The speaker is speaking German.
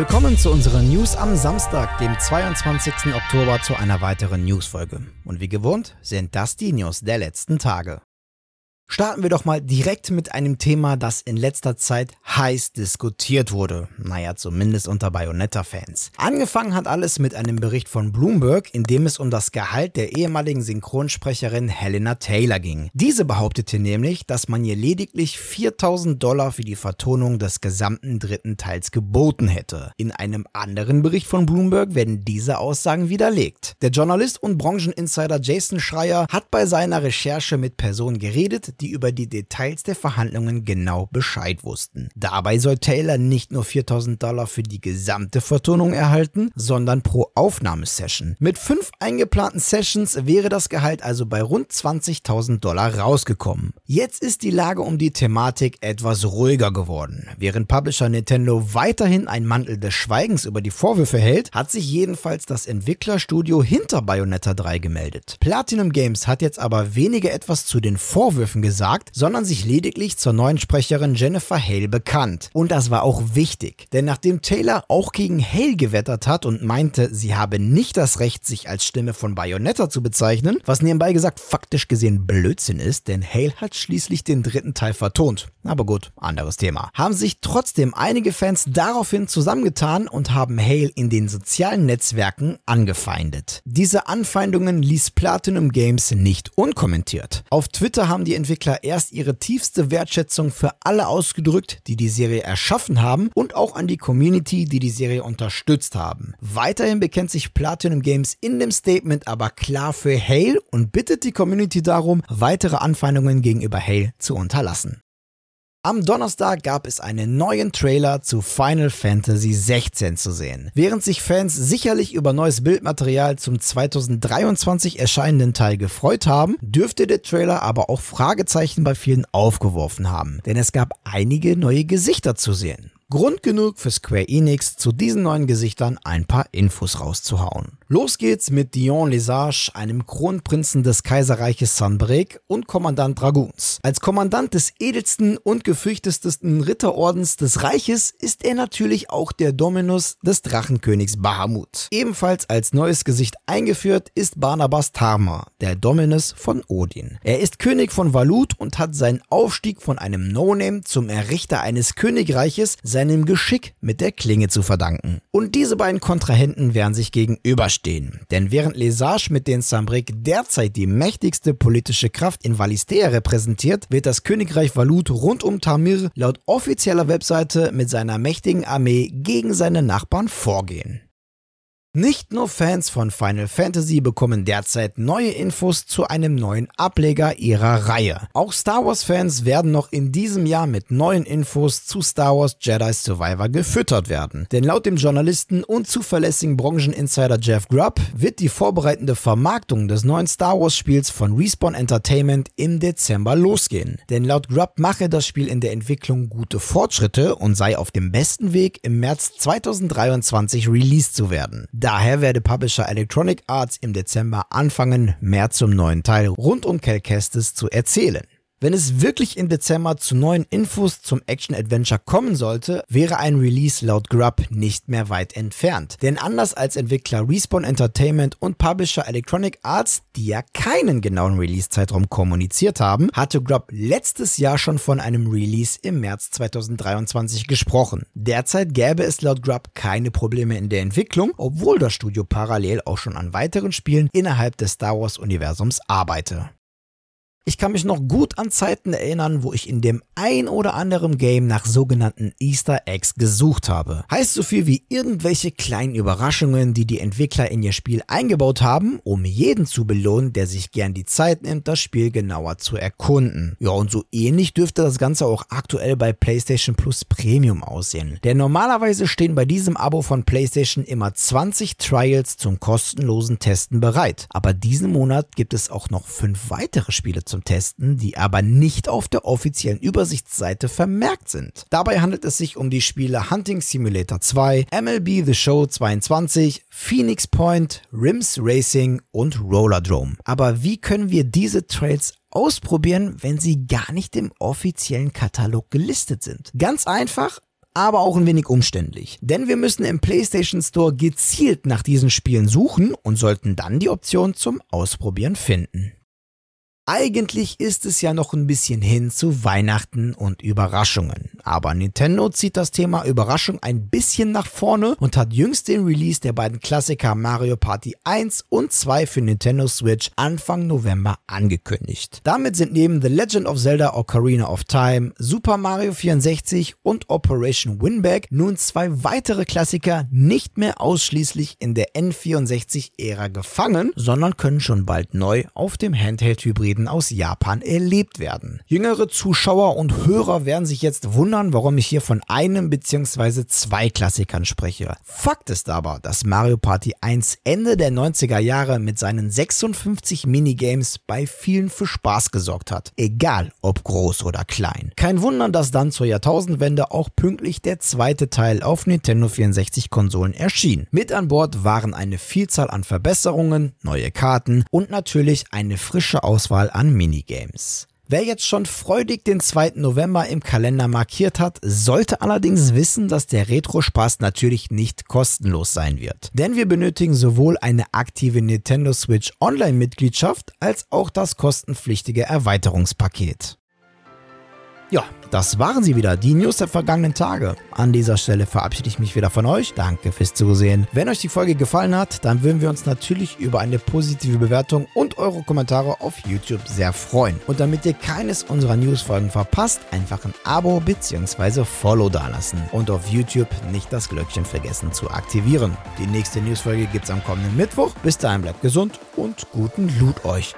Willkommen zu unseren News am Samstag, dem 22. Oktober, zu einer weiteren Newsfolge. Und wie gewohnt sind das die News der letzten Tage. Starten wir doch mal direkt mit einem Thema, das in letzter Zeit heiß diskutiert wurde. Naja, zumindest unter Bayonetta-Fans. Angefangen hat alles mit einem Bericht von Bloomberg, in dem es um das Gehalt der ehemaligen Synchronsprecherin Helena Taylor ging. Diese behauptete nämlich, dass man ihr lediglich 4000 Dollar für die Vertonung des gesamten dritten Teils geboten hätte. In einem anderen Bericht von Bloomberg werden diese Aussagen widerlegt. Der Journalist und Brancheninsider Jason Schreier hat bei seiner Recherche mit Personen geredet, die über die Details der Verhandlungen genau Bescheid wussten. Dabei soll Taylor nicht nur 4000 Dollar für die gesamte Vertonung erhalten, sondern pro Aufnahmesession. Mit fünf eingeplanten Sessions wäre das Gehalt also bei rund 20.000 Dollar rausgekommen. Jetzt ist die Lage um die Thematik etwas ruhiger geworden. Während Publisher Nintendo weiterhin ein Mantel des Schweigens über die Vorwürfe hält, hat sich jedenfalls das Entwicklerstudio hinter Bayonetta 3 gemeldet. Platinum Games hat jetzt aber weniger etwas zu den Vorwürfen gesagt, gesagt, sondern sich lediglich zur neuen Sprecherin Jennifer Hale bekannt. Und das war auch wichtig, denn nachdem Taylor auch gegen Hale gewettert hat und meinte, sie habe nicht das Recht, sich als Stimme von Bayonetta zu bezeichnen, was nebenbei gesagt faktisch gesehen Blödsinn ist, denn Hale hat schließlich den dritten Teil vertont. Aber gut, anderes Thema. Haben sich trotzdem einige Fans daraufhin zusammengetan und haben Hale in den sozialen Netzwerken angefeindet. Diese Anfeindungen ließ Platinum Games nicht unkommentiert. Auf Twitter haben die Entwickler Entwickler erst ihre tiefste Wertschätzung für alle ausgedrückt, die die Serie erschaffen haben und auch an die Community, die die Serie unterstützt haben. Weiterhin bekennt sich Platinum Games in dem Statement aber klar für Hale und bittet die Community darum, weitere Anfeindungen gegenüber Hale zu unterlassen. Am Donnerstag gab es einen neuen Trailer zu Final Fantasy 16 zu sehen. Während sich Fans sicherlich über neues Bildmaterial zum 2023 erscheinenden Teil gefreut haben, dürfte der Trailer aber auch Fragezeichen bei vielen aufgeworfen haben, denn es gab einige neue Gesichter zu sehen. Grund genug für Square Enix, zu diesen neuen Gesichtern ein paar Infos rauszuhauen. Los geht's mit Dion Lesage, einem Kronprinzen des Kaiserreiches Sanbreak und Kommandant Dragoons. Als Kommandant des edelsten und gefürchtesten Ritterordens des Reiches ist er natürlich auch der Dominus des Drachenkönigs Bahamut. Ebenfalls als neues Gesicht eingeführt ist Barnabas Tarma, der Dominus von Odin. Er ist König von Valut und hat seinen Aufstieg von einem No-Name zum Errichter eines Königreiches seinem Geschick mit der Klinge zu verdanken. Und diese beiden Kontrahenten werden sich gegenüberstehen. Denn während Lesage mit den Sambrick derzeit die mächtigste politische Kraft in Valistea repräsentiert, wird das Königreich Valut rund um Tamir laut offizieller Webseite mit seiner mächtigen Armee gegen seine Nachbarn vorgehen. Nicht nur Fans von Final Fantasy bekommen derzeit neue Infos zu einem neuen Ableger ihrer Reihe. Auch Star Wars Fans werden noch in diesem Jahr mit neuen Infos zu Star Wars Jedi Survivor gefüttert werden. Denn laut dem Journalisten und zuverlässigen Brancheninsider Jeff Grubb wird die vorbereitende Vermarktung des neuen Star Wars Spiels von Respawn Entertainment im Dezember losgehen. Denn laut Grubb mache das Spiel in der Entwicklung gute Fortschritte und sei auf dem besten Weg im März 2023 released zu werden. Daher werde Publisher Electronic Arts im Dezember anfangen, mehr zum neuen Teil rund um Cal zu erzählen. Wenn es wirklich im Dezember zu neuen Infos zum Action-Adventure kommen sollte, wäre ein Release laut Grubb nicht mehr weit entfernt. Denn anders als Entwickler Respawn Entertainment und Publisher Electronic Arts, die ja keinen genauen Release-Zeitraum kommuniziert haben, hatte Grubb letztes Jahr schon von einem Release im März 2023 gesprochen. Derzeit gäbe es laut Grubb keine Probleme in der Entwicklung, obwohl das Studio parallel auch schon an weiteren Spielen innerhalb des Star Wars-Universums arbeite. Ich kann mich noch gut an Zeiten erinnern, wo ich in dem ein oder anderen Game nach sogenannten Easter Eggs gesucht habe. Heißt so viel wie irgendwelche kleinen Überraschungen, die die Entwickler in ihr Spiel eingebaut haben, um jeden zu belohnen, der sich gern die Zeit nimmt, das Spiel genauer zu erkunden. Ja, und so ähnlich dürfte das Ganze auch aktuell bei PlayStation Plus Premium aussehen. Denn normalerweise stehen bei diesem Abo von PlayStation immer 20 Trials zum kostenlosen Testen bereit. Aber diesen Monat gibt es auch noch fünf weitere Spiele zum Testen, die aber nicht auf der offiziellen Übersichtsseite vermerkt sind. Dabei handelt es sich um die Spiele Hunting Simulator 2, MLB The Show 22, Phoenix Point, Rims Racing und Rollerdrome. Aber wie können wir diese Trails ausprobieren, wenn sie gar nicht im offiziellen Katalog gelistet sind? Ganz einfach, aber auch ein wenig umständlich. Denn wir müssen im PlayStation Store gezielt nach diesen Spielen suchen und sollten dann die Option zum Ausprobieren finden. Eigentlich ist es ja noch ein bisschen hin zu Weihnachten und Überraschungen. Aber Nintendo zieht das Thema Überraschung ein bisschen nach vorne und hat jüngst den Release der beiden Klassiker Mario Party 1 und 2 für Nintendo Switch Anfang November angekündigt. Damit sind neben The Legend of Zelda Ocarina of Time, Super Mario 64 und Operation Winback nun zwei weitere Klassiker nicht mehr ausschließlich in der N64-Ära gefangen, sondern können schon bald neu auf dem Handheld-Hybriden Helden aus Japan erlebt werden. Jüngere Zuschauer und Hörer werden sich jetzt wundern, warum ich hier von einem bzw. zwei Klassikern spreche. Fakt ist aber, dass Mario Party 1 Ende der 90er Jahre mit seinen 56 Minigames bei vielen für Spaß gesorgt hat. Egal ob groß oder klein. Kein Wunder, dass dann zur Jahrtausendwende auch pünktlich der zweite Teil auf Nintendo 64 Konsolen erschien. Mit an Bord waren eine Vielzahl an Verbesserungen, neue Karten und natürlich eine frische Auswahl an Minigames. Wer jetzt schon freudig den 2. November im Kalender markiert hat, sollte allerdings wissen, dass der Retro-Spaß natürlich nicht kostenlos sein wird. Denn wir benötigen sowohl eine aktive Nintendo Switch Online-Mitgliedschaft als auch das kostenpflichtige Erweiterungspaket. Ja, das waren sie wieder, die News der vergangenen Tage. An dieser Stelle verabschiede ich mich wieder von euch. Danke fürs Zusehen. Wenn euch die Folge gefallen hat, dann würden wir uns natürlich über eine positive Bewertung und eure Kommentare auf YouTube sehr freuen. Und damit ihr keines unserer Newsfolgen verpasst, einfach ein Abo bzw. Follow dalassen. Und auf YouTube nicht das Glöckchen vergessen zu aktivieren. Die nächste Newsfolge gibt es am kommenden Mittwoch. Bis dahin bleibt gesund und guten Loot euch.